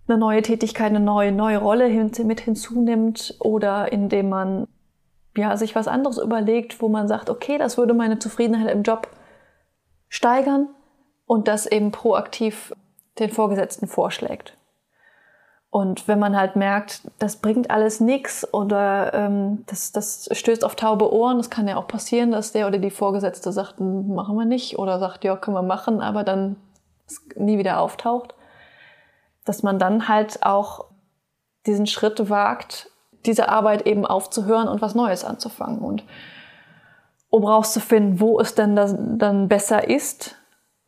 eine neue Tätigkeit, eine neue, neue Rolle mit hinzunimmt oder indem man ja, sich was anderes überlegt, wo man sagt, okay, das würde meine Zufriedenheit im Job steigern und das eben proaktiv den Vorgesetzten vorschlägt. Und wenn man halt merkt, das bringt alles nichts oder ähm, das, das stößt auf taube Ohren, das kann ja auch passieren, dass der oder die Vorgesetzte sagt, hm, machen wir nicht oder sagt, ja, können wir machen, aber dann nie wieder auftaucht, dass man dann halt auch diesen Schritt wagt, diese Arbeit eben aufzuhören und was Neues anzufangen. Und um rauszufinden, wo es denn das dann besser ist,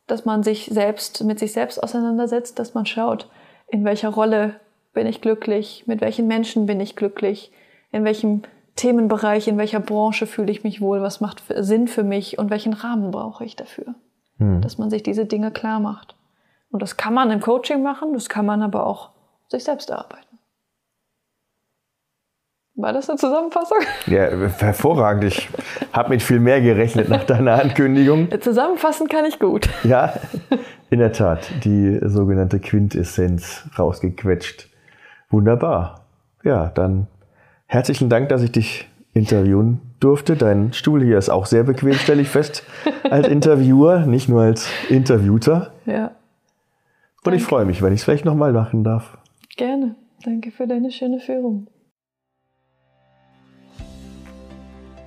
dass man sich selbst mit sich selbst auseinandersetzt, dass man schaut, in welcher Rolle bin ich glücklich, mit welchen Menschen bin ich glücklich, in welchem Themenbereich, in welcher Branche fühle ich mich wohl, was macht Sinn für mich und welchen Rahmen brauche ich dafür. Hm. Dass man sich diese Dinge klar macht. Und das kann man im Coaching machen, das kann man aber auch sich selbst erarbeiten. War das eine Zusammenfassung? Ja, hervorragend. Ich habe mit viel mehr gerechnet nach deiner Ankündigung. Zusammenfassen kann ich gut. Ja, in der Tat. Die sogenannte Quintessenz rausgequetscht. Wunderbar. Ja, dann herzlichen Dank, dass ich dich interviewen durfte. Dein Stuhl hier ist auch sehr bequem, stelle ich fest, als Interviewer, nicht nur als Interviewter. Ja. Und ich freue mich, wenn ich es vielleicht nochmal machen darf. Gerne. Danke für deine schöne Führung.